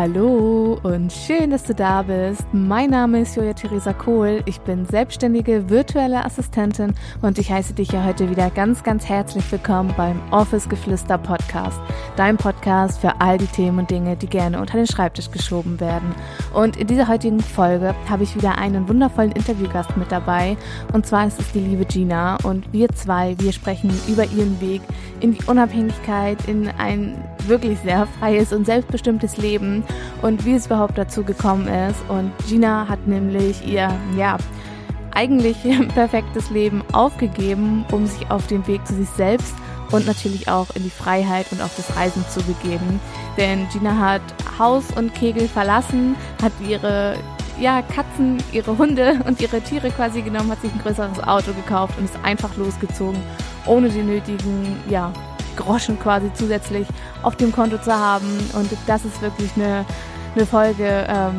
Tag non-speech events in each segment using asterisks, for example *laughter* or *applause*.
Hallo und schön, dass du da bist. Mein Name ist Julia Theresa Kohl. Ich bin selbstständige virtuelle Assistentin und ich heiße dich ja heute wieder ganz, ganz herzlich willkommen beim Office Geflüster Podcast. Dein Podcast für all die Themen und Dinge, die gerne unter den Schreibtisch geschoben werden. Und in dieser heutigen Folge habe ich wieder einen wundervollen Interviewgast mit dabei. Und zwar ist es die liebe Gina. Und wir zwei, wir sprechen über ihren Weg in die Unabhängigkeit, in ein wirklich sehr freies und selbstbestimmtes Leben und wie es überhaupt dazu gekommen ist. Und Gina hat nämlich ihr, ja, eigentlich *laughs* perfektes Leben aufgegeben, um sich auf den Weg zu sich selbst und natürlich auch in die Freiheit und auf das Reisen zu begeben. Denn Gina hat Haus und Kegel verlassen, hat ihre ja, Katzen, ihre Hunde *laughs* und ihre Tiere quasi genommen, hat sich ein größeres Auto gekauft und ist einfach losgezogen, ohne die nötigen, ja, Groschen quasi zusätzlich auf dem Konto zu haben. Und das ist wirklich eine, eine Folge, ähm,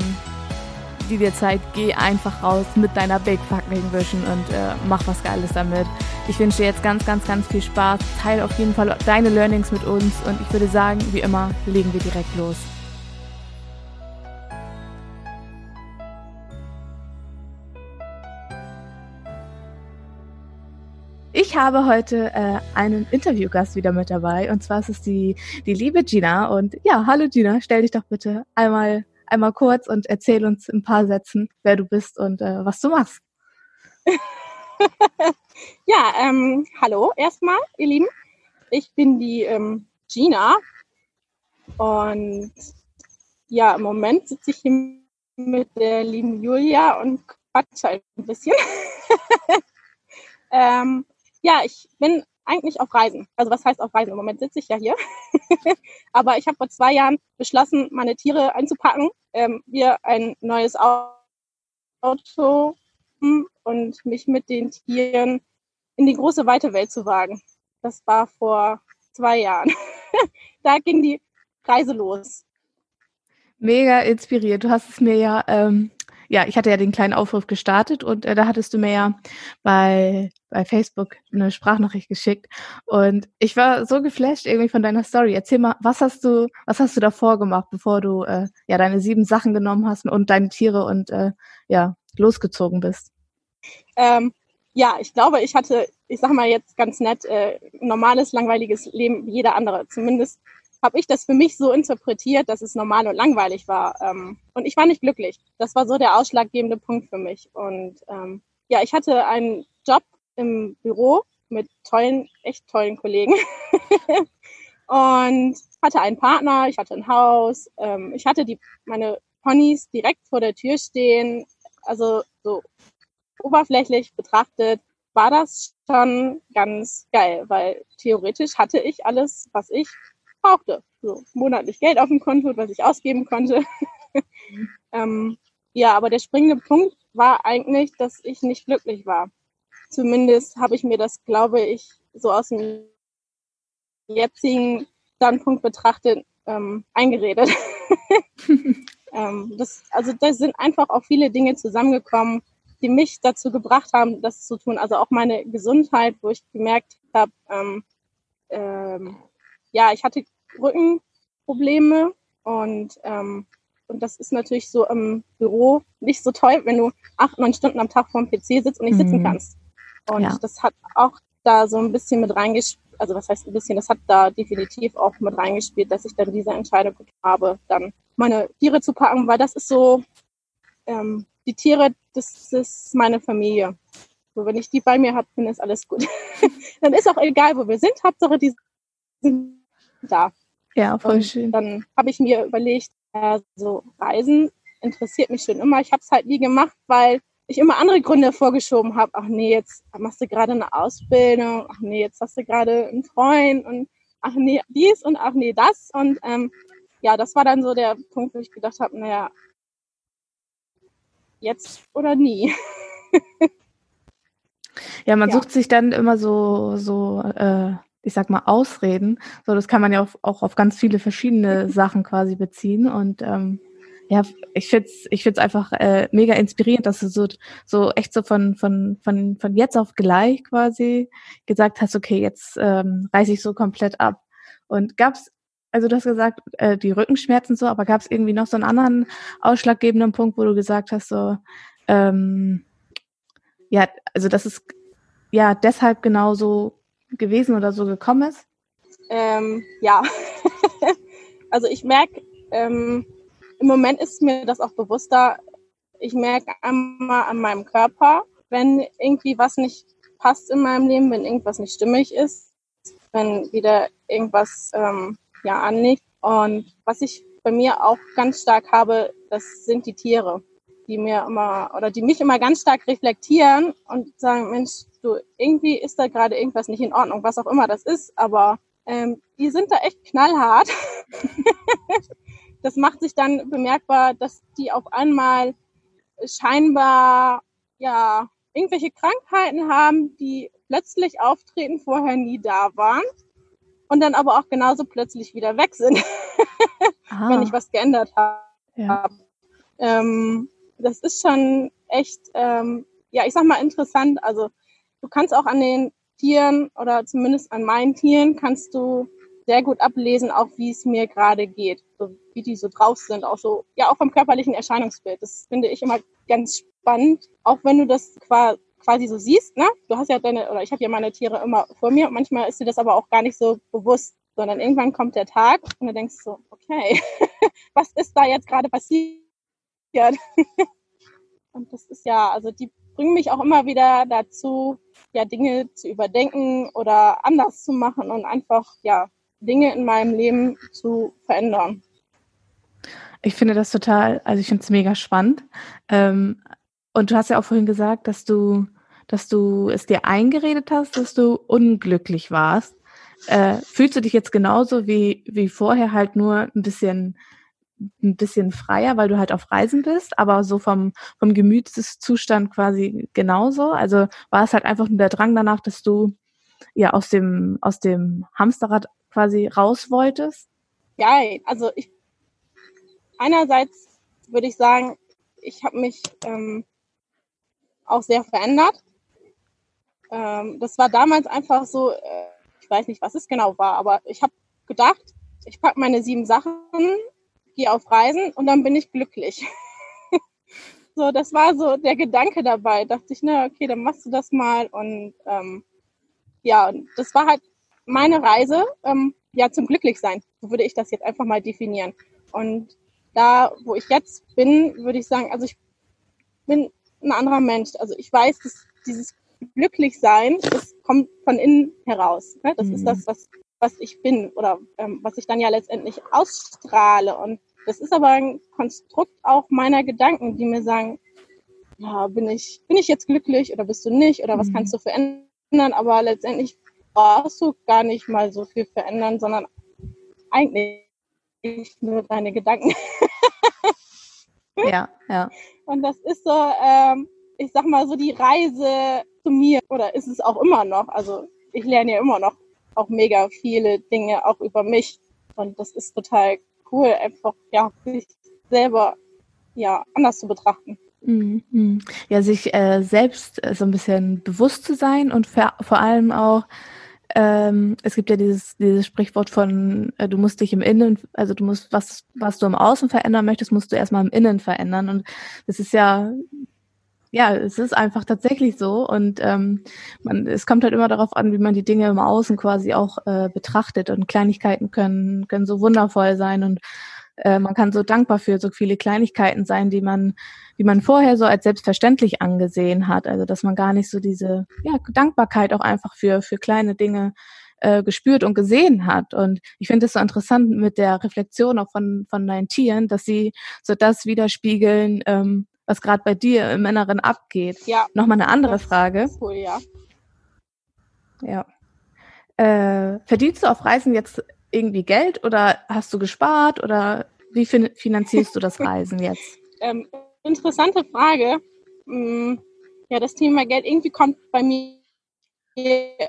die dir zeigt, geh einfach raus mit deiner Big Fucking Vision und äh, mach was Geiles damit. Ich wünsche dir jetzt ganz, ganz, ganz viel Spaß. Teile auf jeden Fall deine Learnings mit uns und ich würde sagen, wie immer, legen wir direkt los. Habe heute äh, einen Interviewgast wieder mit dabei und zwar ist es die, die liebe Gina. Und ja, hallo Gina, stell dich doch bitte einmal, einmal kurz und erzähl uns in ein paar Sätzen, wer du bist und äh, was du machst. *laughs* ja, ähm, hallo erstmal, ihr Lieben. Ich bin die ähm, Gina und ja, im Moment sitze ich hier mit der lieben Julia und quatsche ein bisschen. *laughs* ähm, ja, ich bin eigentlich auf Reisen. Also was heißt auf Reisen? Im Moment sitze ich ja hier. *laughs* Aber ich habe vor zwei Jahren beschlossen, meine Tiere einzupacken, ähm, mir ein neues Auto und mich mit den Tieren in die große weite Welt zu wagen. Das war vor zwei Jahren. *laughs* da ging die Reise los. Mega inspiriert. Du hast es mir ja ähm, ja, ich hatte ja den kleinen Aufruf gestartet und äh, da hattest du mir ja bei, bei Facebook eine Sprachnachricht geschickt und ich war so geflasht irgendwie von deiner Story. Erzähl mal, was hast du, was hast du davor gemacht, bevor du äh, ja deine sieben Sachen genommen hast und deine Tiere und äh, ja losgezogen bist? Ähm, ja, ich glaube, ich hatte, ich sag mal jetzt ganz nett, äh, normales, langweiliges Leben wie jeder andere. Zumindest habe ich das für mich so interpretiert, dass es normal und langweilig war. Ähm, und ich war nicht glücklich. Das war so der ausschlaggebende Punkt für mich. Und ähm, ja, ich hatte einen Job im Büro mit tollen, echt tollen Kollegen. *laughs* und hatte einen Partner, ich hatte ein Haus, ähm, ich hatte die, meine Ponys direkt vor der Tür stehen. Also so oberflächlich betrachtet war das schon ganz geil, weil theoretisch hatte ich alles, was ich brauchte. So monatlich Geld auf dem Konto, was ich ausgeben konnte. *laughs* ähm, ja, aber der springende Punkt war eigentlich, dass ich nicht glücklich war. Zumindest habe ich mir das, glaube ich, so aus dem jetzigen Standpunkt betrachtet ähm, eingeredet. *laughs* ähm, das, also da sind einfach auch viele Dinge zusammengekommen, die mich dazu gebracht haben, das zu tun. Also auch meine Gesundheit, wo ich gemerkt habe, ähm, ähm, ja, ich hatte Rückenprobleme und, ähm, und das ist natürlich so im Büro nicht so toll, wenn du acht, neun Stunden am Tag vorm PC sitzt und nicht mhm. sitzen kannst. Und ja. das hat auch da so ein bisschen mit reingespielt, also was heißt ein bisschen, das hat da definitiv auch mit reingespielt, dass ich dann diese Entscheidung habe, dann meine Tiere zu packen, weil das ist so, ähm, die Tiere, das ist meine Familie. So, wenn ich die bei mir habe, dann ist alles gut. *laughs* dann ist auch egal, wo wir sind, Hauptsache die sind da. Ja, voll und schön. Dann habe ich mir überlegt, also Reisen interessiert mich schon immer. Ich habe es halt nie gemacht, weil ich immer andere Gründe vorgeschoben habe. Ach nee, jetzt machst du gerade eine Ausbildung. Ach nee, jetzt hast du gerade einen Freund und ach nee, dies und ach nee, das. Und ähm, ja, das war dann so der Punkt, wo ich gedacht habe, naja, jetzt oder nie. ja, man ja. sucht sich dann immer so, so äh, ich sag mal, Ausreden. So, das kann man ja auch, auch auf ganz viele verschiedene *laughs* Sachen quasi beziehen. Und ähm, ja, ich find's, ich find's einfach äh, mega inspirierend, dass du so, so echt so von, von, von, von jetzt auf gleich quasi gesagt hast, okay, jetzt ähm, reiße ich so komplett ab. Und gab's also du hast gesagt, äh, die Rückenschmerzen so, aber gab es irgendwie noch so einen anderen ausschlaggebenden Punkt, wo du gesagt hast, so, ähm, ja, also dass es ja deshalb genauso gewesen oder so gekommen ist? Ähm, ja, *laughs* also ich merke, ähm, im Moment ist mir das auch bewusster. Ich merke einmal an meinem Körper, wenn irgendwie was nicht passt in meinem Leben, wenn irgendwas nicht stimmig ist, wenn wieder irgendwas ähm, ja anliegt. Und was ich bei mir auch ganz stark habe, das sind die Tiere, die mir immer oder die mich immer ganz stark reflektieren und sagen, Mensch, du irgendwie ist da gerade irgendwas nicht in Ordnung, was auch immer das ist, aber ähm, die sind da echt knallhart. *laughs* das macht sich dann bemerkbar, dass die auf einmal scheinbar ja irgendwelche Krankheiten haben, die plötzlich auftreten, vorher nie da waren und dann aber auch genauso plötzlich wieder weg sind, *laughs* ah. wenn ich was geändert habe. Ja. Ähm, das ist schon echt, ähm, ja, ich sag mal interessant. Also du kannst auch an den Tieren oder zumindest an meinen Tieren kannst du sehr gut ablesen, auch wie es mir gerade geht, so wie die so drauf sind, auch so, ja, auch vom körperlichen Erscheinungsbild. Das finde ich immer ganz spannend, auch wenn du das quasi so siehst, ne? Du hast ja deine, oder ich habe ja meine Tiere immer vor mir und manchmal ist dir das aber auch gar nicht so bewusst, sondern irgendwann kommt der Tag und du denkst so, okay, *laughs* was ist da jetzt gerade passiert? *laughs* und das ist ja, also die bringen mich auch immer wieder dazu, ja, Dinge zu überdenken oder anders zu machen und einfach, ja, Dinge in meinem Leben zu verändern. Ich finde das total, also ich finde es mega spannend. Ähm, und du hast ja auch vorhin gesagt, dass du, dass du es dir eingeredet hast, dass du unglücklich warst. Äh, fühlst du dich jetzt genauso wie, wie vorher halt nur ein bisschen ein bisschen freier, weil du halt auf Reisen bist, aber so vom, vom Gemütszustand quasi genauso. Also war es halt einfach nur der Drang danach, dass du ja aus dem, aus dem Hamsterrad quasi raus wolltest? Ja, also ich einerseits würde ich sagen, ich habe mich ähm, auch sehr verändert. Ähm, das war damals einfach so, äh, ich weiß nicht, was es genau war, aber ich habe gedacht, ich packe meine sieben Sachen gehe auf Reisen und dann bin ich glücklich. *laughs* so, das war so der Gedanke dabei. Dachte ich, na okay, dann machst du das mal und ähm, ja, das war halt meine Reise, ähm, ja, zum Glücklichsein. So würde ich das jetzt einfach mal definieren. Und da, wo ich jetzt bin, würde ich sagen, also ich bin ein anderer Mensch. Also ich weiß, dass dieses Glücklichsein, das kommt von innen heraus. Ne? Das mhm. ist das, was was ich bin oder ähm, was ich dann ja letztendlich ausstrahle. Und das ist aber ein Konstrukt auch meiner Gedanken, die mir sagen, ja, bin ich, bin ich jetzt glücklich oder bist du nicht oder was mhm. kannst du verändern? Aber letztendlich brauchst du gar nicht mal so viel verändern, sondern eigentlich nur deine Gedanken. ja, ja. *laughs* Und das ist so, ähm, ich sag mal so die Reise zu mir oder ist es auch immer noch. Also ich lerne ja immer noch auch mega viele Dinge auch über mich. Und das ist total cool, einfach ja, sich selber ja anders zu betrachten. Mhm. Ja, sich äh, selbst äh, so ein bisschen bewusst zu sein und vor allem auch, ähm, es gibt ja dieses, dieses Sprichwort von, äh, du musst dich im Innen, also du musst, was, was du im Außen verändern möchtest, musst du erstmal im Innen verändern. Und das ist ja ja, es ist einfach tatsächlich so und ähm, man, es kommt halt immer darauf an, wie man die Dinge im Außen quasi auch äh, betrachtet und Kleinigkeiten können können so wundervoll sein und äh, man kann so dankbar für so viele Kleinigkeiten sein, die man die man vorher so als selbstverständlich angesehen hat, also dass man gar nicht so diese ja, Dankbarkeit auch einfach für für kleine Dinge äh, gespürt und gesehen hat. Und ich finde es so interessant mit der Reflexion auch von, von deinen Tieren, dass sie so das widerspiegeln, ähm, was gerade bei dir im Inneren abgeht. Ja. Nochmal eine andere Frage. Cool, ja. Ja. Äh, verdienst du auf Reisen jetzt irgendwie Geld oder hast du gespart oder wie fin finanzierst du das *laughs* Reisen jetzt? ähm, interessante Frage. Hm, ja, das Thema Geld, irgendwie kommt bei mir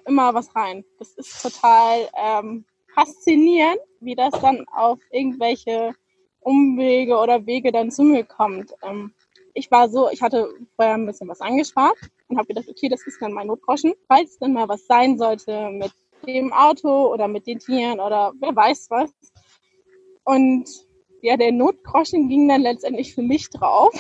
immer was rein. Das ist total ähm, faszinierend, wie das dann auf irgendwelche Umwege oder Wege dann zu mir kommt. Ähm, ich war so, ich hatte vorher ein bisschen was angespart und habe gedacht, okay, das ist dann mein Notgroschen. Falls dann mal was sein sollte mit dem Auto oder mit den Tieren oder wer weiß was, Und ja, der Notgroschen ging dann letztendlich für mich drauf.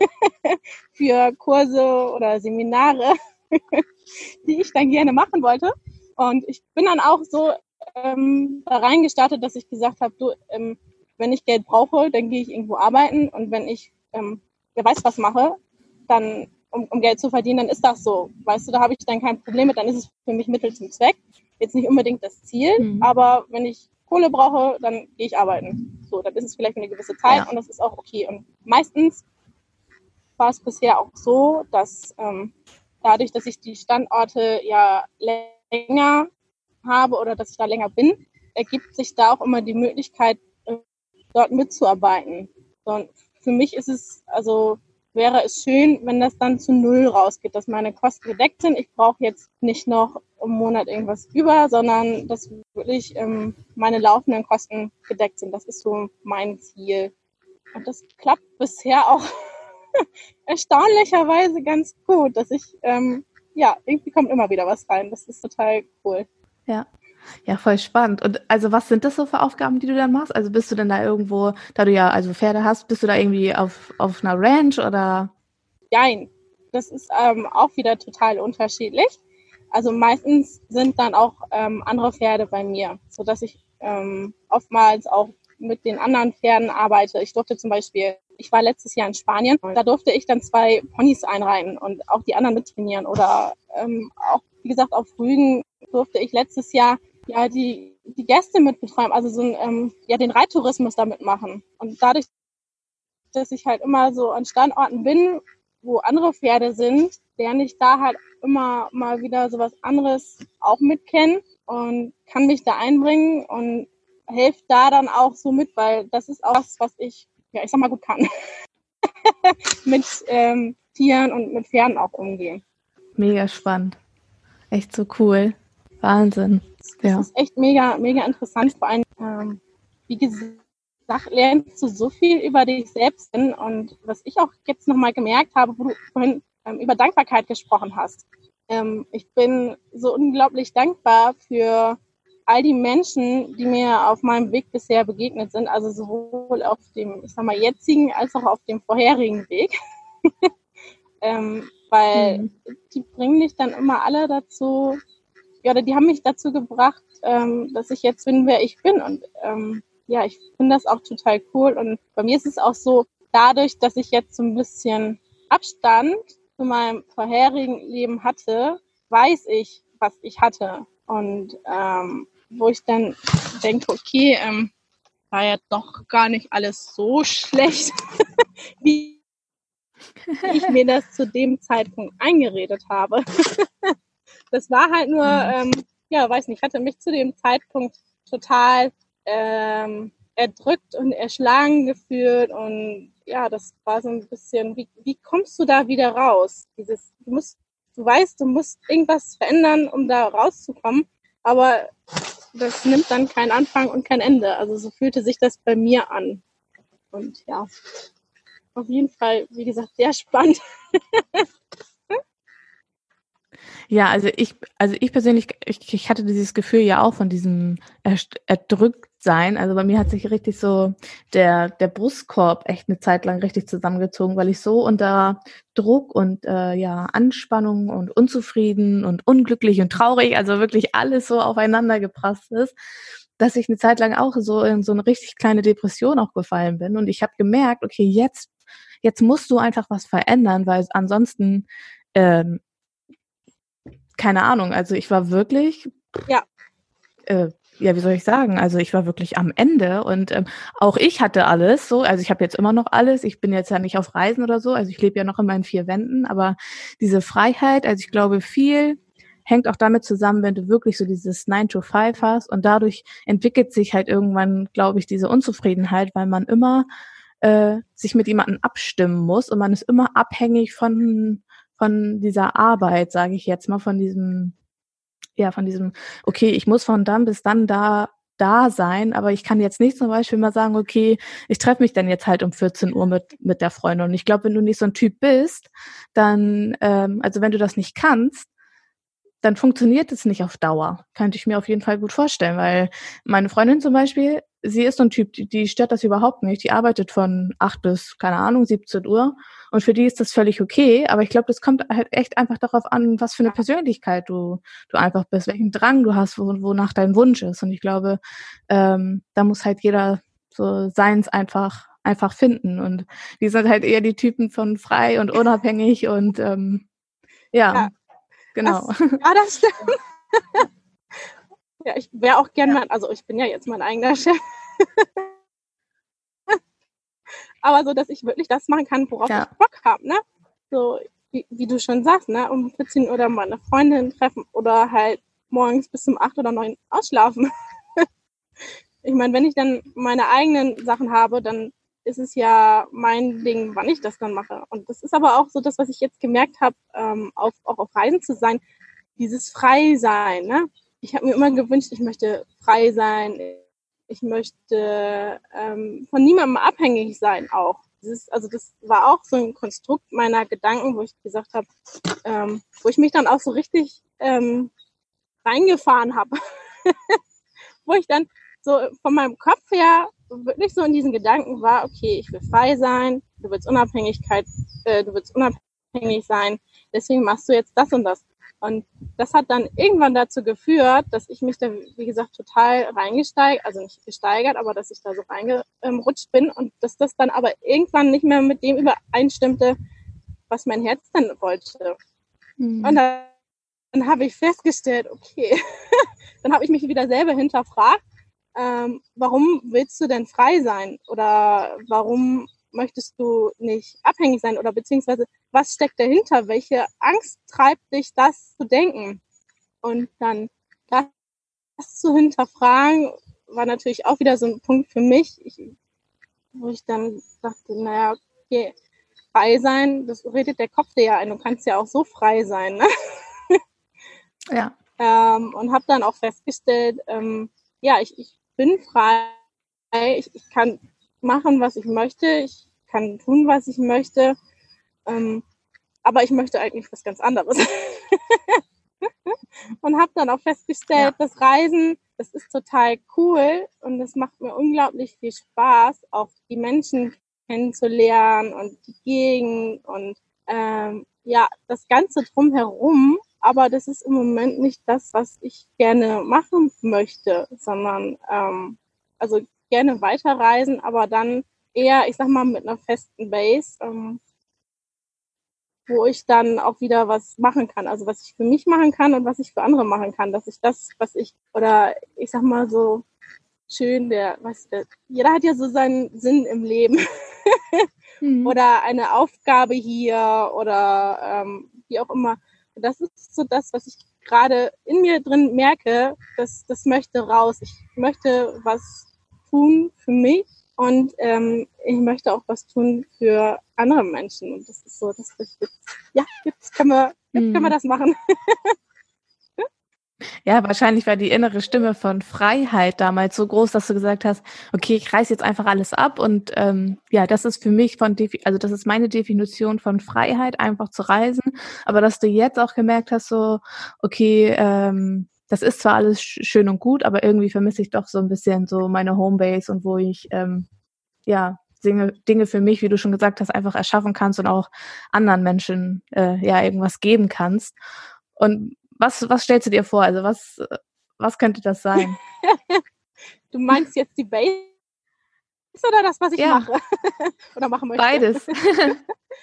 *laughs* für Kurse oder Seminare, *laughs* die ich dann gerne machen wollte. Und ich bin dann auch so ähm, da reingestartet, dass ich gesagt habe, du, ähm, wenn ich Geld brauche, dann gehe ich irgendwo arbeiten und wenn ich, ähm, wer weiß was mache, dann um, um Geld zu verdienen, dann ist das so. Weißt du, da habe ich dann kein Problem mit, dann ist es für mich Mittel zum Zweck. Jetzt nicht unbedingt das Ziel, mhm. aber wenn ich Kohle brauche, dann gehe ich arbeiten. So, dann ist es vielleicht für eine gewisse Zeit ja. und das ist auch okay. Und meistens war es bisher auch so, dass ähm, dadurch, dass ich die Standorte ja länger habe oder dass ich da länger bin, ergibt sich da auch immer die Möglichkeit, dort mitzuarbeiten. Und für mich ist es, also wäre es schön, wenn das dann zu null rausgeht, dass meine Kosten gedeckt sind. Ich brauche jetzt nicht noch im Monat irgendwas über, sondern dass wirklich ähm, meine laufenden Kosten gedeckt sind. Das ist so mein Ziel. Und das klappt bisher auch *laughs* erstaunlicherweise ganz gut, dass ich, ähm, ja, irgendwie kommt immer wieder was rein. Das ist total cool. Ja. Ja, voll spannend. Und also was sind das so für Aufgaben, die du dann machst? Also bist du denn da irgendwo, da du ja also Pferde hast, bist du da irgendwie auf, auf einer Ranch oder? Nein, das ist ähm, auch wieder total unterschiedlich. Also meistens sind dann auch ähm, andere Pferde bei mir, so dass ich ähm, oftmals auch mit den anderen Pferden arbeite. Ich durfte zum Beispiel, ich war letztes Jahr in Spanien, da durfte ich dann zwei Ponys einreiten und auch die anderen mittrainieren oder ähm, auch, wie gesagt, auf Rügen durfte ich letztes Jahr ja die, die Gäste mitbetreuen, also so ein, ähm, ja, den Reittourismus damit machen. Und dadurch, dass ich halt immer so an Standorten bin, wo andere Pferde sind, lerne ich da halt immer mal wieder sowas anderes auch mitkennen und kann mich da einbringen und hilft da dann auch so mit, weil das ist auch was, was ich, ja, ich sag mal, gut kann. *laughs* mit ähm, Tieren und mit Pferden auch umgehen. Mega spannend. Echt so cool. Wahnsinn. Ja. Das ist echt mega, mega interessant. Vor allem, ähm, wie gesagt, lernst du so viel über dich selbst und was ich auch jetzt nochmal gemerkt habe, wo du vorhin ähm, über Dankbarkeit gesprochen hast. Ähm, ich bin so unglaublich dankbar für all die Menschen, die mir auf meinem Weg bisher begegnet sind, also sowohl auf dem, ich sag mal, jetzigen als auch auf dem vorherigen Weg. *laughs* ähm, weil mhm. die bringen mich dann immer alle dazu, oder die haben mich dazu gebracht, ähm, dass ich jetzt bin, wer ich bin. Und ähm, ja, ich finde das auch total cool. Und bei mir ist es auch so, dadurch, dass ich jetzt so ein bisschen Abstand zu meinem vorherigen Leben hatte, weiß ich, was ich hatte. Und ähm, wo ich dann denke, okay, ähm, war ja doch gar nicht alles so schlecht, *laughs* wie ich mir das zu dem Zeitpunkt eingeredet habe. *laughs* das war halt nur, ähm, ja, weiß nicht, hatte mich zu dem Zeitpunkt total ähm, erdrückt und erschlagen gefühlt und ja, das war so ein bisschen, wie, wie kommst du da wieder raus? Dieses, du musst, du weißt, du musst irgendwas verändern, um da rauszukommen, aber das nimmt dann keinen Anfang und kein Ende. Also so fühlte sich das bei mir an. Und ja, auf jeden Fall, wie gesagt, sehr spannend. *laughs* Ja, also ich, also ich persönlich, ich, ich hatte dieses Gefühl ja auch von diesem Erdrücktsein. Also bei mir hat sich richtig so der, der Brustkorb echt eine Zeit lang richtig zusammengezogen, weil ich so unter Druck und äh, ja, Anspannung und unzufrieden und unglücklich und traurig, also wirklich alles so aufeinander geprasst ist, dass ich eine Zeit lang auch so in so eine richtig kleine Depression auch gefallen bin. Und ich habe gemerkt, okay, jetzt, jetzt musst du einfach was verändern, weil ansonsten ähm, keine Ahnung, also ich war wirklich, ja, äh, ja, wie soll ich sagen? Also ich war wirklich am Ende und ähm, auch ich hatte alles so. Also ich habe jetzt immer noch alles. Ich bin jetzt ja nicht auf Reisen oder so. Also ich lebe ja noch in meinen vier Wänden. Aber diese Freiheit, also ich glaube viel hängt auch damit zusammen, wenn du wirklich so dieses 9 to 5 hast und dadurch entwickelt sich halt irgendwann, glaube ich, diese Unzufriedenheit, weil man immer äh, sich mit jemandem abstimmen muss und man ist immer abhängig von von dieser Arbeit, sage ich jetzt mal, von diesem, ja, von diesem, okay, ich muss von dann bis dann da da sein, aber ich kann jetzt nicht zum Beispiel mal sagen, okay, ich treffe mich dann jetzt halt um 14 Uhr mit, mit der Freundin. Und ich glaube, wenn du nicht so ein Typ bist, dann, ähm, also wenn du das nicht kannst, dann funktioniert es nicht auf Dauer. Könnte ich mir auf jeden Fall gut vorstellen, weil meine Freundin zum Beispiel, sie ist so ein Typ, die, die stört das überhaupt nicht. Die arbeitet von acht bis, keine Ahnung, 17 Uhr. Und für die ist das völlig okay. Aber ich glaube, das kommt halt echt einfach darauf an, was für eine Persönlichkeit du, du einfach bist, welchen Drang du hast, wo, wonach dein Wunsch ist. Und ich glaube, ähm, da muss halt jeder so seins einfach einfach finden. Und die sind halt eher die Typen von frei und unabhängig und ähm, ja, ja, genau. Das, ja, das stimmt. Ja, ich wäre auch gern mal, also ich bin ja jetzt mein eigener Chef. *laughs* Aber so, dass ich wirklich das machen kann, worauf ja. ich Bock habe, ne? So, wie, wie, du schon sagst, ne? Um 14 Uhr mal eine Freundin treffen oder halt morgens bis zum 8 oder 9 ausschlafen. *laughs* ich meine, wenn ich dann meine eigenen Sachen habe, dann ist es ja mein Ding, wann ich das dann mache. Und das ist aber auch so das, was ich jetzt gemerkt habe, ähm, auf, auch auf Reisen zu sein, dieses Frei-Sein. Ne? Ich habe mir immer gewünscht, ich möchte frei sein, ich möchte ähm, von niemandem abhängig sein auch. Dieses, also das war auch so ein Konstrukt meiner Gedanken, wo ich gesagt habe, ähm, wo ich mich dann auch so richtig ähm, reingefahren habe. *laughs* wo ich dann so von meinem Kopf her wirklich so in diesen Gedanken war, okay, ich will frei sein, du willst Unabhängigkeit, äh, du willst unabhängig sein, deswegen machst du jetzt das und das. Und das hat dann irgendwann dazu geführt, dass ich mich da, wie gesagt, total reingesteigert, also nicht gesteigert, aber dass ich da so reingerutscht bin und dass das dann aber irgendwann nicht mehr mit dem übereinstimmte, was mein Herz dann wollte. Mhm. Und dann, dann habe ich festgestellt, okay, *laughs* dann habe ich mich wieder selber hinterfragt ähm, warum willst du denn frei sein? Oder warum möchtest du nicht abhängig sein? Oder beziehungsweise, was steckt dahinter? Welche Angst treibt dich, das zu denken? Und dann das zu hinterfragen, war natürlich auch wieder so ein Punkt für mich, ich, wo ich dann dachte, naja, okay, frei sein, das redet der Kopf dir ja ein, du kannst ja auch so frei sein. Ne? Ja. Ähm, und habe dann auch festgestellt, ähm, ja, ich, ich bin frei, ich, ich kann machen, was ich möchte, ich kann tun, was ich möchte, ähm, aber ich möchte eigentlich was ganz anderes. *laughs* und habe dann auch festgestellt, ja. das Reisen, das ist total cool und es macht mir unglaublich viel Spaß, auch die Menschen kennenzulernen und die Gegend und ähm, ja, das Ganze drumherum aber das ist im Moment nicht das, was ich gerne machen möchte, sondern ähm, also gerne weiterreisen, aber dann eher, ich sag mal, mit einer festen Base, ähm, wo ich dann auch wieder was machen kann. Also was ich für mich machen kann und was ich für andere machen kann. Dass ich das, was ich, oder ich sag mal so schön, der, was der, jeder hat ja so seinen Sinn im Leben. mhm. *laughs* Oder eine Aufgabe hier oder ähm, wie auch immer das ist so das, was ich gerade in mir drin merke, das, das möchte raus. Ich möchte was tun für mich und ähm, ich möchte auch was tun für andere Menschen. Und das ist so, das ist jetzt, ja, jetzt können wir, jetzt können wir mhm. das machen. *laughs* Ja, wahrscheinlich war die innere Stimme von Freiheit damals so groß, dass du gesagt hast, okay, ich reiß jetzt einfach alles ab und ähm, ja, das ist für mich von, also das ist meine Definition von Freiheit, einfach zu reisen, aber dass du jetzt auch gemerkt hast, so, okay, ähm, das ist zwar alles schön und gut, aber irgendwie vermisse ich doch so ein bisschen so meine Homebase und wo ich ähm, ja Dinge, Dinge für mich, wie du schon gesagt hast, einfach erschaffen kannst und auch anderen Menschen äh, ja irgendwas geben kannst. Und was, was stellst du dir vor? Also was, was könnte das sein? *laughs* du meinst jetzt die Base oder das, was ich ja. mache? *laughs* oder machen möchte? Beides. *laughs*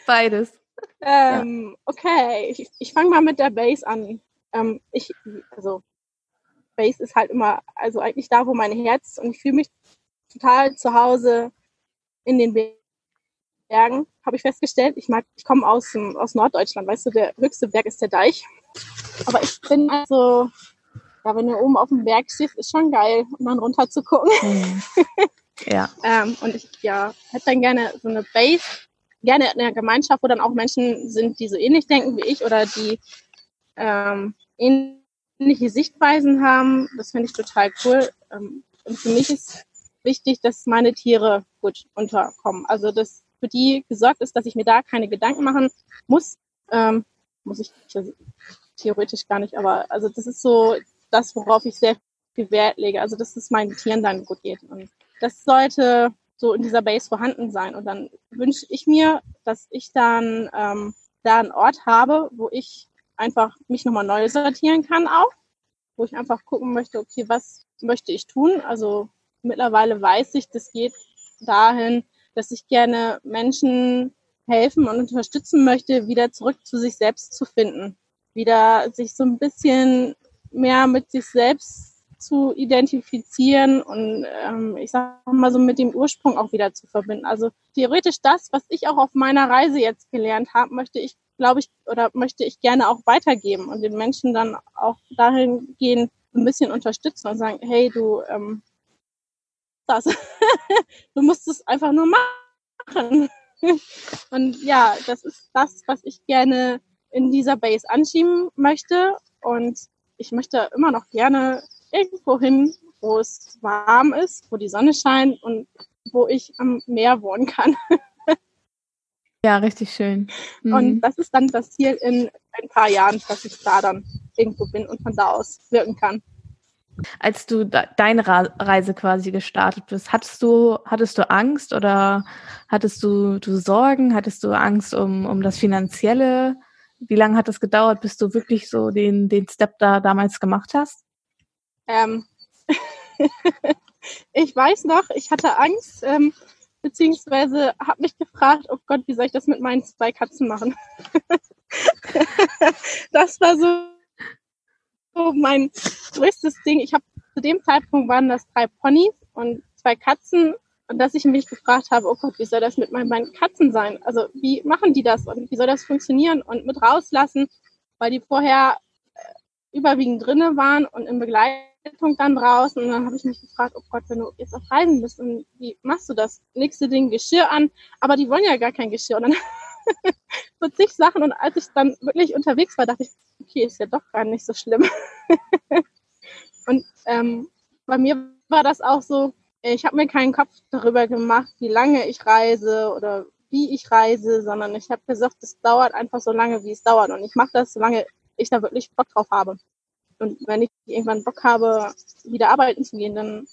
Beides. Ähm, okay, ich, ich fange mal mit der Base an. Ähm, ich, also Base ist halt immer, also eigentlich da, wo mein Herz und ich fühle mich total zu Hause in den Bergen, habe ich festgestellt. Ich mag, ich komme aus, aus Norddeutschland, weißt du, der höchste Berg ist der Deich. Aber ich bin also, ja, wenn du oben auf dem Berg stehst, ist schon geil, um dann runter zu gucken. Mhm. Ja. *laughs* ähm, und ich ja, hätte dann gerne so eine Base, gerne in einer Gemeinschaft, wo dann auch Menschen sind, die so ähnlich denken wie ich oder die ähm, ähnliche Sichtweisen haben. Das finde ich total cool. Ähm, und für mich ist wichtig, dass meine Tiere gut unterkommen. Also dass für die gesorgt ist, dass ich mir da keine Gedanken machen muss. Ähm, muss ich theoretisch gar nicht, aber also das ist so das, worauf ich sehr viel Wert lege. Also dass es meinen Tieren dann gut geht. Und das sollte so in dieser Base vorhanden sein. Und dann wünsche ich mir, dass ich dann ähm, da einen Ort habe, wo ich einfach mich nochmal neu sortieren kann auch, wo ich einfach gucken möchte, okay, was möchte ich tun? Also mittlerweile weiß ich, das geht dahin, dass ich gerne Menschen helfen und unterstützen möchte, wieder zurück zu sich selbst zu finden, wieder sich so ein bisschen mehr mit sich selbst zu identifizieren und ähm, ich sage mal so mit dem Ursprung auch wieder zu verbinden. Also theoretisch das, was ich auch auf meiner Reise jetzt gelernt habe, möchte ich, glaube ich, oder möchte ich gerne auch weitergeben und den Menschen dann auch dahingehend ein bisschen unterstützen und sagen, hey, du, ähm, das, *laughs* du musst es einfach nur machen. *laughs* und ja, das ist das, was ich gerne in dieser Base anschieben möchte und ich möchte immer noch gerne irgendwo hin, wo es warm ist, wo die Sonne scheint und wo ich am Meer wohnen kann. *laughs* ja, richtig schön. Mhm. Und das ist dann das Ziel in ein paar Jahren, dass ich da dann irgendwo bin und von da aus wirken kann. Als du deine Reise quasi gestartet bist, hattest du, hattest du Angst oder hattest du, du Sorgen? Hattest du Angst um, um das Finanzielle? Wie lange hat es gedauert, bis du wirklich so den, den Step da damals gemacht hast? Ähm, *laughs* ich weiß noch, ich hatte Angst, ähm, beziehungsweise habe mich gefragt, oh Gott, wie soll ich das mit meinen zwei Katzen machen? *laughs* das war so, mein größtes Ding. Ich habe zu dem Zeitpunkt waren das drei Ponys und zwei Katzen und dass ich mich gefragt habe, oh Gott, wie soll das mit meinen beiden Katzen sein? Also wie machen die das und wie soll das funktionieren und mit rauslassen, weil die vorher überwiegend drinnen waren und im Begleitung dann draußen und dann habe ich mich gefragt, oh Gott, wenn du jetzt auf Reisen bist und wie machst du das? Du den Geschirr an, aber die wollen ja gar kein Geschirr. Und dann *laughs* so zig Sachen und als ich dann wirklich unterwegs war, dachte ich, okay, ist ja doch gar nicht so schlimm. *laughs* und ähm, bei mir war das auch so, ich habe mir keinen Kopf darüber gemacht, wie lange ich reise oder wie ich reise, sondern ich habe gesagt, es dauert einfach so lange, wie es dauert. Und ich mache das, solange ich da wirklich Bock drauf habe. Und wenn ich irgendwann Bock habe, wieder arbeiten zu gehen, dann,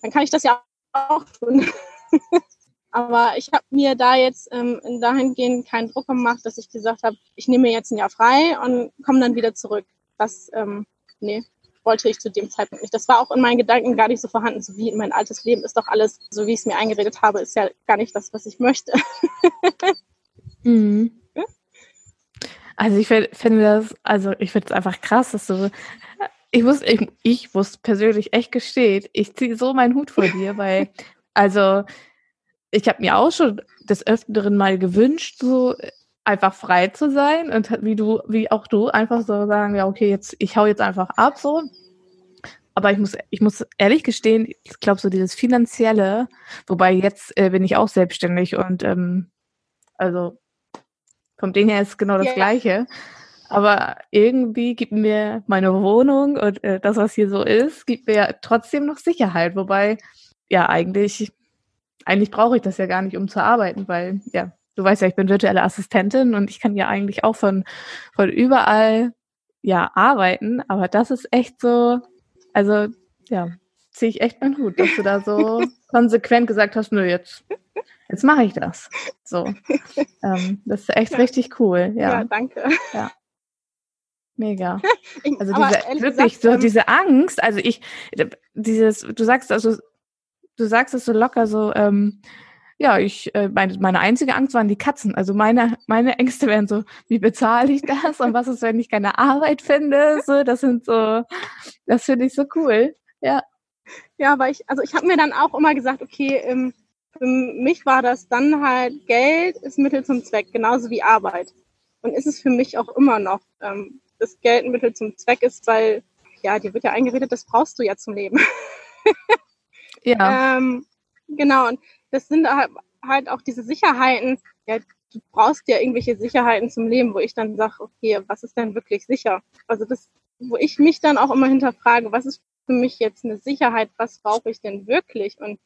dann kann ich das ja auch tun. *laughs* Aber ich habe mir da jetzt ähm, dahingehend keinen Druck gemacht, dass ich gesagt habe, ich nehme mir jetzt ein Jahr frei und komme dann wieder zurück. Das, ähm, nee, wollte ich zu dem Zeitpunkt nicht. Das war auch in meinen Gedanken gar nicht so vorhanden, so wie mein altes Leben ist doch alles, so wie ich es mir eingeredet habe, ist ja gar nicht das, was ich möchte. *laughs* mhm. Also ich finde das, also ich finde es einfach krass, dass du, ich muss, ich, ich muss persönlich echt gestehen, ich ziehe so meinen Hut vor dir, *laughs* weil, also ich habe mir auch schon des Öfteren mal gewünscht, so einfach frei zu sein und wie du, wie auch du, einfach so sagen, ja, okay, jetzt, ich hau jetzt einfach ab, so. Aber ich muss, ich muss ehrlich gestehen, ich glaube, so dieses Finanzielle, wobei jetzt äh, bin ich auch selbstständig und ähm, also vom Ding her ist genau das yeah. Gleiche. Aber irgendwie gibt mir meine Wohnung und äh, das, was hier so ist, gibt mir trotzdem noch Sicherheit. Wobei, ja, eigentlich, eigentlich brauche ich das ja gar nicht, um zu arbeiten, weil, ja, du weißt ja, ich bin virtuelle Assistentin und ich kann ja eigentlich auch von, von überall, ja, arbeiten. Aber das ist echt so, also, ja, ziehe ich echt meinen Hut, dass du da so *laughs* konsequent gesagt hast, nö, jetzt jetzt mache ich das. So. *laughs* ähm, das ist echt ja. richtig cool. Ja, ja danke. Ja. Mega. *laughs* Also diese, wirklich, gesagt, so ähm, diese Angst, also ich, dieses, du sagst also, du sagst es so locker so, ähm, ja, ich, äh, meine, meine einzige Angst waren die Katzen. Also meine, meine Ängste wären so, wie bezahle ich das und was ist, wenn ich keine Arbeit finde? So, das sind so, das finde ich so cool. Ja. Ja, aber ich, also ich habe mir dann auch immer gesagt, okay, ähm, für mich war das dann halt, Geld ist Mittel zum Zweck, genauso wie Arbeit. Und ist es für mich auch immer noch, ähm, dass Geld ein Mittel zum Zweck ist, weil, ja, dir wird ja eingeredet, das brauchst du ja zum Leben. *laughs* ja. Ähm, genau, und das sind halt auch diese Sicherheiten, ja, du brauchst ja irgendwelche Sicherheiten zum Leben, wo ich dann sage, okay, was ist denn wirklich sicher? Also das, wo ich mich dann auch immer hinterfrage, was ist für mich jetzt eine Sicherheit, was brauche ich denn wirklich? Und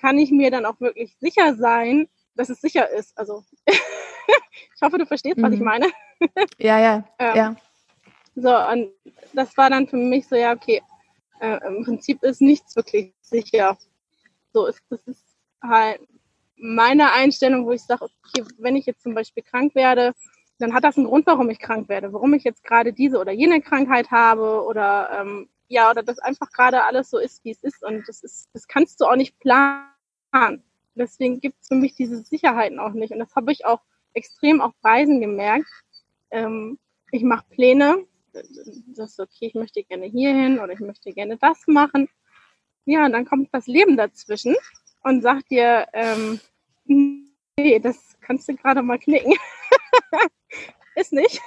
kann ich mir dann auch wirklich sicher sein, dass es sicher ist. Also *laughs* ich hoffe, du verstehst, mhm. was ich mhm. meine. ja, ja, *laughs* ähm, ja. So, und das war dann für mich so, ja, okay, äh, im Prinzip ist nichts wirklich sicher. So ist das ist halt meine Einstellung, wo ich sage, okay, wenn ich jetzt zum Beispiel krank werde, dann hat das einen Grund, warum ich krank werde, warum ich jetzt gerade diese oder jene Krankheit habe oder ähm, ja, oder das einfach gerade alles so ist, wie es ist. Und das ist, das kannst du auch nicht planen. Deswegen gibt es für mich diese Sicherheiten auch nicht. Und das habe ich auch extrem auf Reisen gemerkt. Ähm, ich mache Pläne, das ist okay, ich möchte gerne hierhin oder ich möchte gerne das machen. Ja, und dann kommt das Leben dazwischen und sagt dir, ähm, nee, das kannst du gerade mal knicken. *laughs* ist nicht.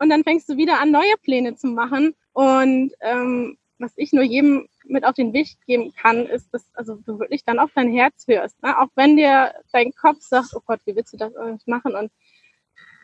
Und dann fängst du wieder an, neue Pläne zu machen. Und ähm, was ich nur jedem mit auf den Weg geben kann, ist, dass also du wirklich dann auf dein Herz hörst. Ne? Auch wenn dir dein Kopf sagt, oh Gott, wie willst du das eigentlich machen? Und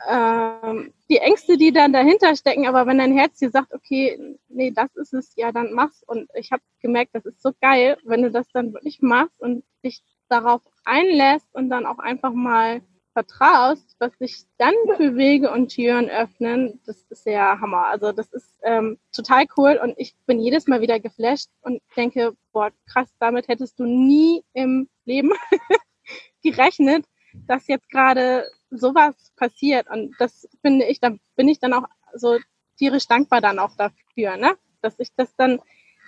ähm, die Ängste, die dann dahinter stecken, aber wenn dein Herz dir sagt, okay, nee, das ist es, ja, dann mach's. Und ich habe gemerkt, das ist so geil, wenn du das dann wirklich machst und dich darauf einlässt und dann auch einfach mal vertraust, was sich dann für Wege und Türen öffnen, das ist ja Hammer. Also das ist ähm, total cool und ich bin jedes Mal wieder geflasht und denke, boah, krass, damit hättest du nie im Leben *laughs* gerechnet, dass jetzt gerade sowas passiert. Und das finde ich, da bin ich dann auch so tierisch dankbar dann auch dafür, ne? Dass ich das dann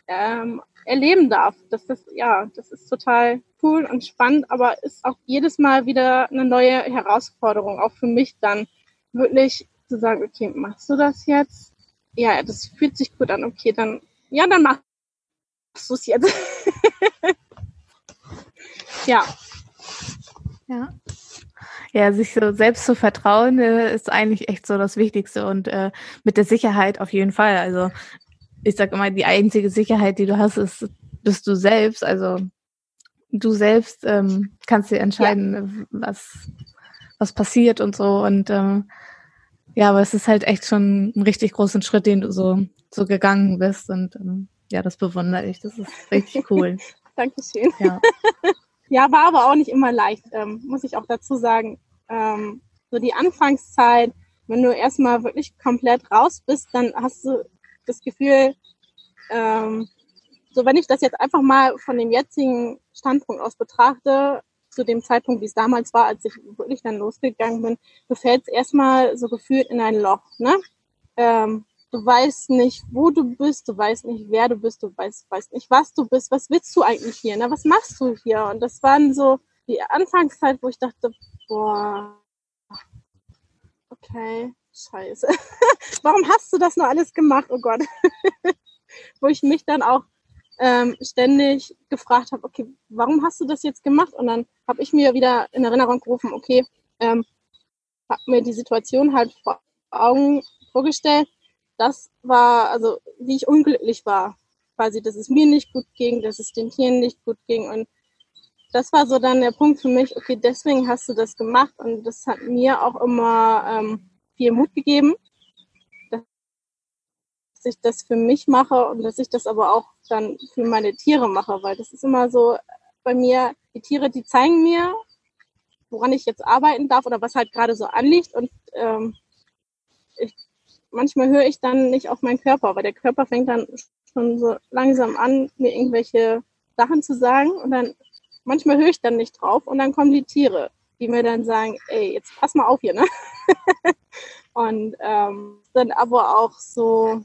ähm, erleben darf. Das ist, ja, das ist total cool und spannend, aber ist auch jedes Mal wieder eine neue Herausforderung, auch für mich dann wirklich zu sagen, okay, machst du das jetzt? Ja, das fühlt sich gut an, okay, dann, ja, dann machst du es jetzt. *laughs* ja. Ja. Ja, sich so selbst zu vertrauen, äh, ist eigentlich echt so das Wichtigste und äh, mit der Sicherheit auf jeden Fall. Also ich sag immer, die einzige Sicherheit, die du hast, ist, bist du selbst. Also du selbst ähm, kannst dir entscheiden, ja. was, was passiert und so. Und ähm, ja, aber es ist halt echt schon ein richtig großen Schritt, den du so, so gegangen bist. Und ähm, ja, das bewundere ich. Das ist richtig cool. *laughs* Dankeschön. Ja. ja, war aber auch nicht immer leicht, ähm, muss ich auch dazu sagen. Ähm, so die Anfangszeit, wenn du erstmal wirklich komplett raus bist, dann hast du das Gefühl, ähm, so wenn ich das jetzt einfach mal von dem jetzigen Standpunkt aus betrachte, zu dem Zeitpunkt, wie es damals war, als ich wirklich dann losgegangen bin, du fällst erstmal so gefühlt in ein Loch. Ne? Ähm, du weißt nicht, wo du bist, du weißt nicht, wer du bist, du weißt, weißt nicht, was du bist, was willst du eigentlich hier, ne? was machst du hier? Und das waren so die Anfangszeit, wo ich dachte, boah, okay, scheiße. *laughs* Warum hast du das nur alles gemacht? Oh Gott. *laughs* Wo ich mich dann auch ähm, ständig gefragt habe, okay, warum hast du das jetzt gemacht? Und dann habe ich mir wieder in Erinnerung gerufen, okay, ähm, habe mir die Situation halt vor Augen vorgestellt. Das war, also wie ich unglücklich war, quasi, dass es mir nicht gut ging, dass es den Tieren nicht gut ging. Und das war so dann der Punkt für mich, okay, deswegen hast du das gemacht. Und das hat mir auch immer ähm, viel Mut gegeben, dass ich das für mich mache und dass ich das aber auch dann für meine Tiere mache, weil das ist immer so bei mir, die Tiere, die zeigen mir, woran ich jetzt arbeiten darf oder was halt gerade so anliegt und ähm, ich, manchmal höre ich dann nicht auf meinen Körper, weil der Körper fängt dann schon so langsam an, mir irgendwelche Sachen zu sagen und dann manchmal höre ich dann nicht drauf und dann kommen die Tiere die mir dann sagen, ey, jetzt pass mal auf hier, ne? *laughs* und ähm, dann aber auch so,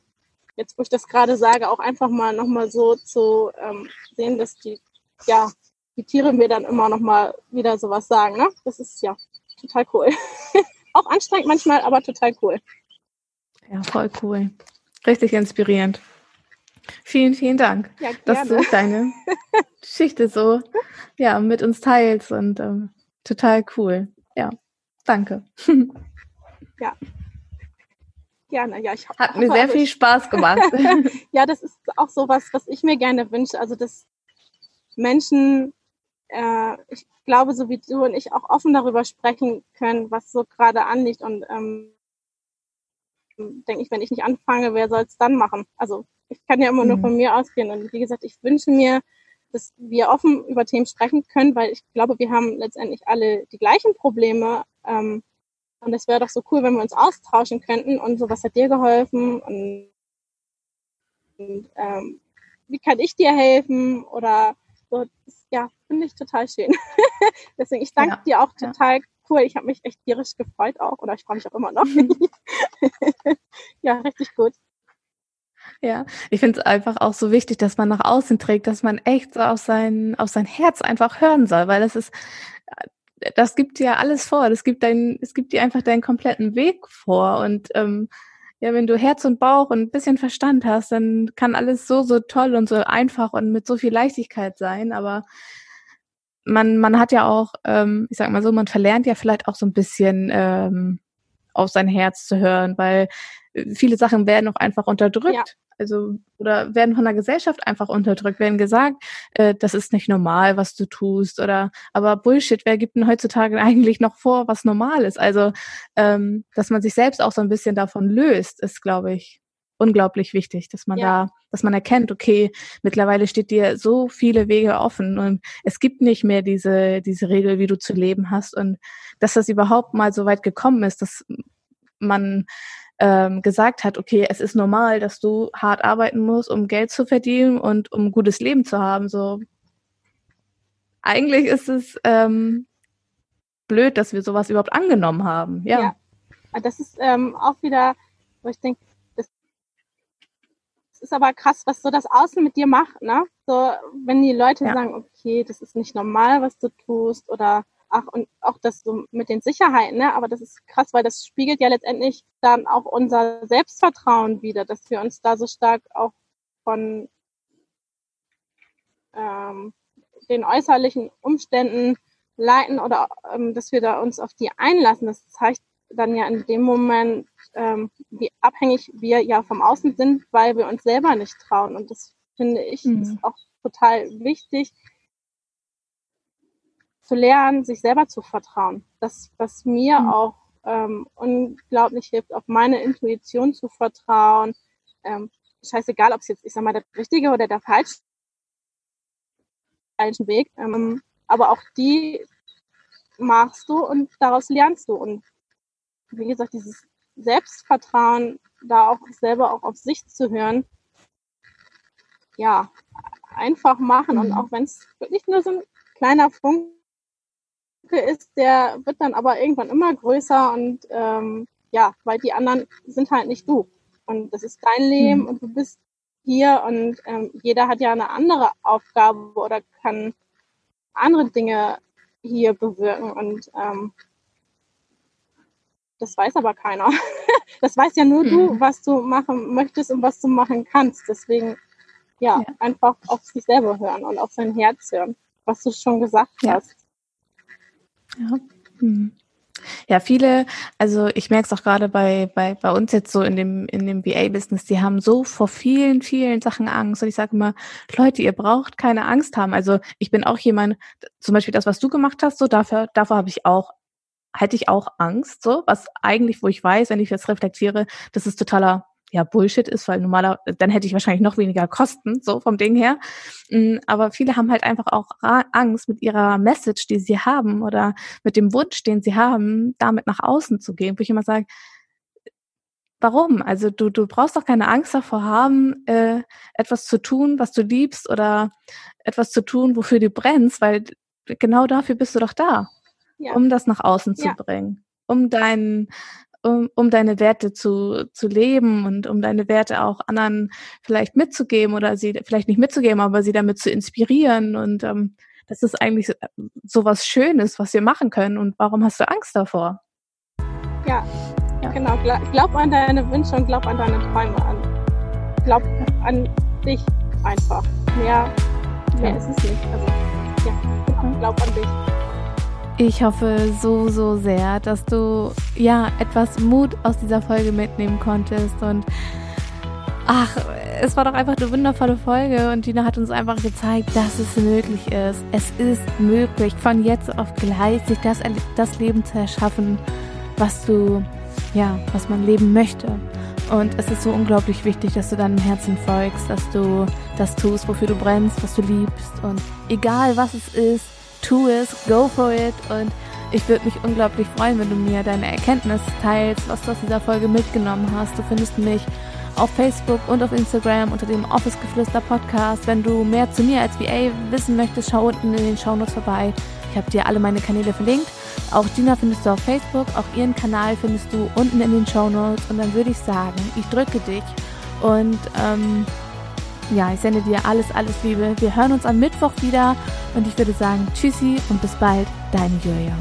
jetzt wo ich das gerade sage, auch einfach mal nochmal so zu ähm, sehen, dass die, ja, die Tiere mir dann immer nochmal wieder sowas sagen, ne? Das ist ja total cool. *laughs* auch anstrengend manchmal, aber total cool. Ja, voll cool. Richtig inspirierend. Vielen, vielen Dank, ja, dass du deine *laughs* Geschichte so ja, mit uns teilst und ähm, Total cool. Ja, danke. *laughs* Ja. Gerne, ja, ich hab, Hat mir sehr viel Spaß gemacht. *laughs* ja, das ist auch so was, was ich mir gerne wünsche. Also, dass Menschen, äh, ich glaube, so wie du und ich auch offen darüber sprechen können, was so gerade anliegt. Und ähm, denke ich, wenn ich nicht anfange, wer soll es dann machen? Also, ich kann ja immer mhm. nur von mir ausgehen. Und wie gesagt, ich wünsche mir, dass wir offen über Themen sprechen können, weil ich glaube, wir haben letztendlich alle die gleichen Probleme. Ähm, und es wäre doch so cool, wenn wir uns austauschen könnten und so, was hat dir geholfen und, und ähm, wie kann ich dir helfen oder So, das, ja, finde ich total schön. *laughs* Deswegen, ich danke ja, dir auch total ja. cool. Ich habe mich echt tierisch gefreut auch oder ich freue mich auch immer noch. *laughs* *laughs* ja, richtig gut. Ja, ich finde es einfach auch so wichtig, dass man nach außen trägt, dass man echt so auf sein, auf sein Herz einfach hören soll, weil das ist, das gibt dir alles vor. Das gibt dein, es gibt dir einfach deinen kompletten Weg vor. Und ähm, ja, wenn du Herz und Bauch und ein bisschen Verstand hast, dann kann alles so, so toll und so einfach und mit so viel Leichtigkeit sein. Aber man, man hat ja auch, ähm, ich sag mal so, man verlernt ja vielleicht auch so ein bisschen ähm, auf sein Herz zu hören, weil viele Sachen werden auch einfach unterdrückt. Ja also oder werden von der Gesellschaft einfach unterdrückt, werden gesagt, äh, das ist nicht normal, was du tust oder aber Bullshit, wer gibt denn heutzutage *laughs* eigentlich noch vor, was normal ist? Also, ähm, dass man sich selbst auch so ein bisschen davon löst, ist, glaube ich, unglaublich wichtig, dass man ja. da, dass man erkennt, okay, mittlerweile steht dir so viele Wege offen und es gibt nicht mehr diese, diese Regel, wie du zu leben hast und dass das überhaupt mal so weit gekommen ist, dass man ähm, gesagt hat, okay, es ist normal, dass du hart arbeiten musst, um Geld zu verdienen und um ein gutes Leben zu haben. So eigentlich ist es ähm, blöd, dass wir sowas überhaupt angenommen haben. Ja. ja. Das ist ähm, auch wieder, wo ich denke, das ist aber krass, was so das Außen mit dir macht, ne? So, wenn die Leute ja. sagen, okay, das ist nicht normal, was du tust, oder ach, und auch das so mit den Sicherheiten, ne? Aber das ist krass, weil das spiegelt ja letztendlich dann auch unser Selbstvertrauen wieder, dass wir uns da so stark auch von ähm, den äußerlichen Umständen leiten oder ähm, dass wir da uns auf die einlassen. Das zeigt dann ja in dem Moment, ähm, wie abhängig wir ja vom Außen sind, weil wir uns selber nicht trauen. Und das finde ich mhm. ist auch total wichtig, zu lernen, sich selber zu vertrauen. Das, was mir mhm. auch ähm, unglaublich hilft, auf meine Intuition zu vertrauen. Ähm, scheißegal, ob es jetzt, ich sag mal, der richtige oder der falsche Weg, ähm, aber auch die machst du und daraus lernst du. Und wie gesagt, dieses Selbstvertrauen, da auch selber auch auf sich zu hören, ja, einfach machen. Mhm. Und auch wenn es wirklich nur so ein kleiner Funke ist, der wird dann aber irgendwann immer größer und ähm, ja, weil die anderen sind halt nicht du. Und das ist dein Leben mhm. und du bist hier und ähm, jeder hat ja eine andere Aufgabe oder kann andere Dinge hier bewirken und ähm, das weiß aber keiner. *laughs* das weiß ja nur mhm. du, was du machen möchtest und was du machen kannst. Deswegen ja, ja, einfach auf sich selber hören und auf sein Herz hören, was du schon gesagt ja. hast. Ja. Hm. Ja, viele, also ich merke es auch gerade bei, bei, bei uns jetzt so in dem, in dem BA-Business, die haben so vor vielen, vielen Sachen Angst. Und ich sage immer, Leute, ihr braucht keine Angst haben. Also ich bin auch jemand, zum Beispiel das, was du gemacht hast, so dafür, davor habe ich auch, hätte ich auch Angst, so, was eigentlich, wo ich weiß, wenn ich jetzt reflektiere, das ist totaler ja Bullshit ist, weil normaler, dann hätte ich wahrscheinlich noch weniger Kosten, so vom Ding her. Mm, aber viele haben halt einfach auch Angst mit ihrer Message, die sie haben oder mit dem Wunsch, den sie haben, damit nach außen zu gehen, wo ich immer sage, warum? Also du, du brauchst doch keine Angst davor haben, äh, etwas zu tun, was du liebst oder etwas zu tun, wofür du brennst, weil genau dafür bist du doch da, ja. um das nach außen zu ja. bringen um deinen um, um deine Werte zu, zu leben und um deine Werte auch anderen vielleicht mitzugeben oder sie vielleicht nicht mitzugeben, aber sie damit zu inspirieren. Und ähm, das ist eigentlich so was Schönes, was wir machen können. Und warum hast du Angst davor? Ja, ja. genau. Glaub an deine Wünsche und glaub an deine Träume an. Glaub an dich einfach. Mehr, mehr ja. ist es nicht. Also, ja, glaub an dich. Ich hoffe so, so sehr, dass du ja etwas Mut aus dieser Folge mitnehmen konntest und ach, es war doch einfach eine wundervolle Folge und Dina hat uns einfach gezeigt, dass es möglich ist. Es ist möglich, von jetzt auf gleich sich das, das Leben zu erschaffen, was du, ja, was man leben möchte. Und es ist so unglaublich wichtig, dass du deinem Herzen folgst, dass du das tust, wofür du brennst, was du liebst. Und egal was es ist, tu es, go for it und ich würde mich unglaublich freuen, wenn du mir deine Erkenntnis teilst, was du aus dieser Folge mitgenommen hast. Du findest mich auf Facebook und auf Instagram unter dem Office Geflüster Podcast. Wenn du mehr zu mir als VA wissen möchtest, schau unten in den Shownotes vorbei. Ich habe dir alle meine Kanäle verlinkt. Auch Gina findest du auf Facebook, auch ihren Kanal findest du unten in den Shownotes. Und dann würde ich sagen, ich drücke dich und ähm, ja, ich sende dir alles, alles Liebe. Wir hören uns am Mittwoch wieder und ich würde sagen, tschüssi und bis bald, deine Julia.